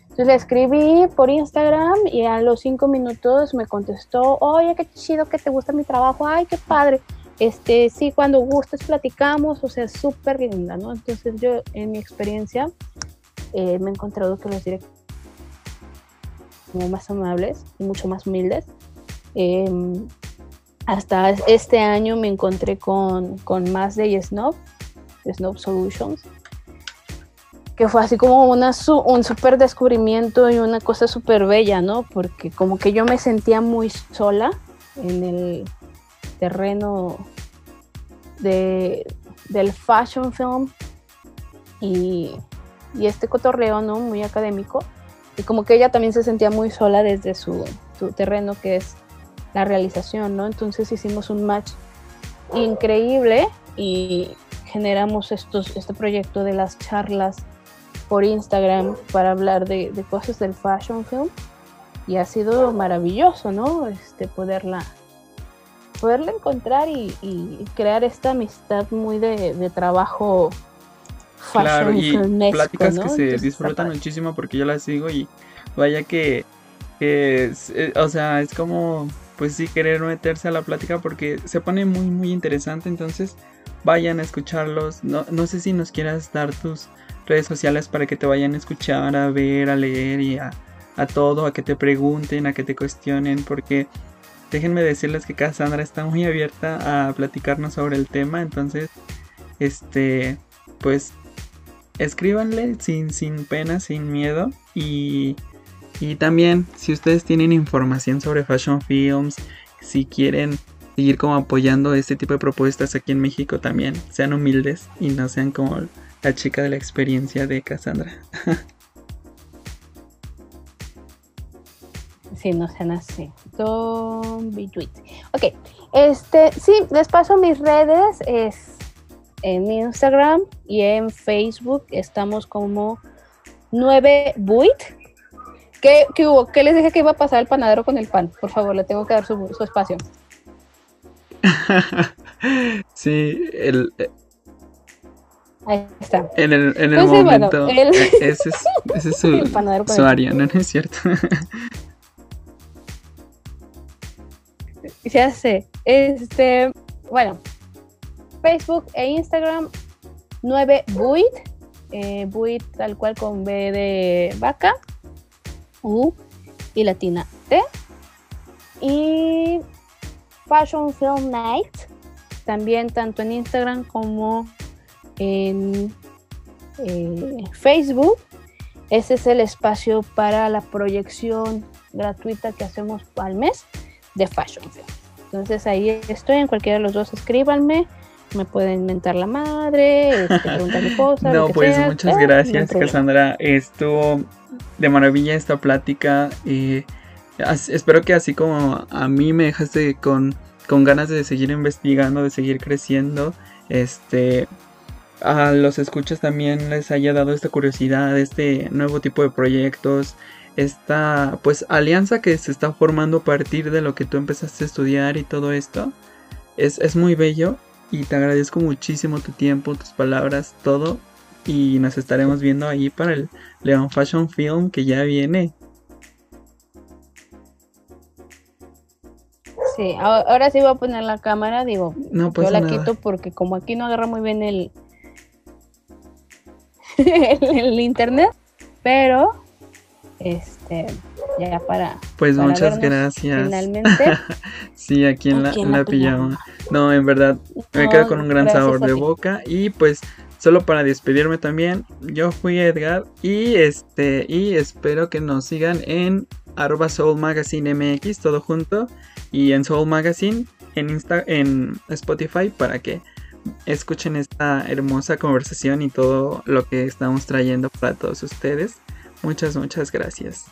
Entonces le escribí por Instagram y a los cinco minutos me contestó, oye, qué chido que te gusta mi trabajo, ay, qué padre. Este, sí, cuando gustes platicamos, o sea, súper linda, ¿no? Entonces yo, en mi experiencia, eh, me he encontrado que los directores más amables y mucho más humildes. Em, hasta este año me encontré con, con más de Snob, Snob Solutions, que fue así como un súper descubrimiento y una cosa súper bella, ¿no? Porque como que yo me sentía muy sola en el terreno de, del fashion film y, y este cotorreo, ¿no? Muy académico y como que ella también se sentía muy sola desde su, terreno que es la realización, ¿no? Entonces hicimos un match increíble y generamos estos, este proyecto de las charlas por Instagram para hablar de, cosas del fashion film y ha sido maravilloso, ¿no? Este, poderla, poderla encontrar y, crear esta amistad muy de trabajo claro, y pláticas que se disfrutan muchísimo porque yo las sigo y vaya que, eh, o sea, es como, pues sí, querer meterse a la plática porque se pone muy, muy interesante, entonces vayan a escucharlos. No, no sé si nos quieras dar tus redes sociales para que te vayan a escuchar, a ver, a leer y a, a todo, a que te pregunten, a que te cuestionen, porque déjenme decirles que Cassandra está muy abierta a platicarnos sobre el tema, entonces, este, pues escríbanle sin, sin pena, sin miedo. Y, y también, si ustedes tienen información sobre fashion films, si quieren seguir como apoyando este tipo de propuestas aquí en México también, sean humildes y no sean como la chica de la experiencia de Cassandra. (laughs) Sí, no sean así. Don't be Ok, este, sí, les paso mis redes. Es en Instagram y en Facebook estamos como 9buit. ¿Qué, ¿Qué, hubo? ¿Qué les dije que iba a pasar el panadero con el pan? Por favor, le tengo que dar su, su espacio. (laughs) sí, el, eh, Ahí está. En el, en el Entonces, bueno, momento. el- Ese es, ese es (laughs) su, El panadero con su el- área, ¿no? ¿No es cierto? Ya sé. Este, bueno, Facebook e Instagram 9buit. Eh, buit tal cual con B de vaca, U y latina T. Y Fashion Film Night. También tanto en Instagram como en eh, Facebook. Ese es el espacio para la proyección gratuita que hacemos al mes de Fashion Film. Entonces ahí estoy, en cualquiera de los dos escríbanme, me pueden mentar la madre, este, preguntarme cosas. No, pues sea, muchas eh, hay gracias, problema. Cassandra. Estuvo de maravilla esta plática. As- espero que así como a mí me dejaste con, con ganas de seguir investigando, de seguir creciendo, este a los escuchas también les haya dado esta curiosidad, este nuevo tipo de proyectos, esta pues alianza que se está formando a partir de lo que tú empezaste a estudiar y todo esto. Es, es muy bello y te agradezco muchísimo tu tiempo, tus palabras, todo. Y nos estaremos viendo ahí para el Leon Fashion Film que ya viene. Sí, ahora sí voy a poner la cámara, digo, No yo pasa la nada. quito porque como aquí no agarra muy bien el, (laughs) el, el internet, pero este ya para, Pues para muchas gracias. finalmente. (laughs) Sí, aquí en la, en la pijama. No, en verdad, me quedo con un gran sabor de boca. Y pues, solo para despedirme también, yo fui Edgar. Y este, y espero que nos sigan en arroba Soul Magazine MX, todo junto. Y en Soul Magazine, en Insta, en Spotify, para que escuchen esta hermosa conversación y todo lo que estamos trayendo para todos ustedes. Muchas, muchas gracias.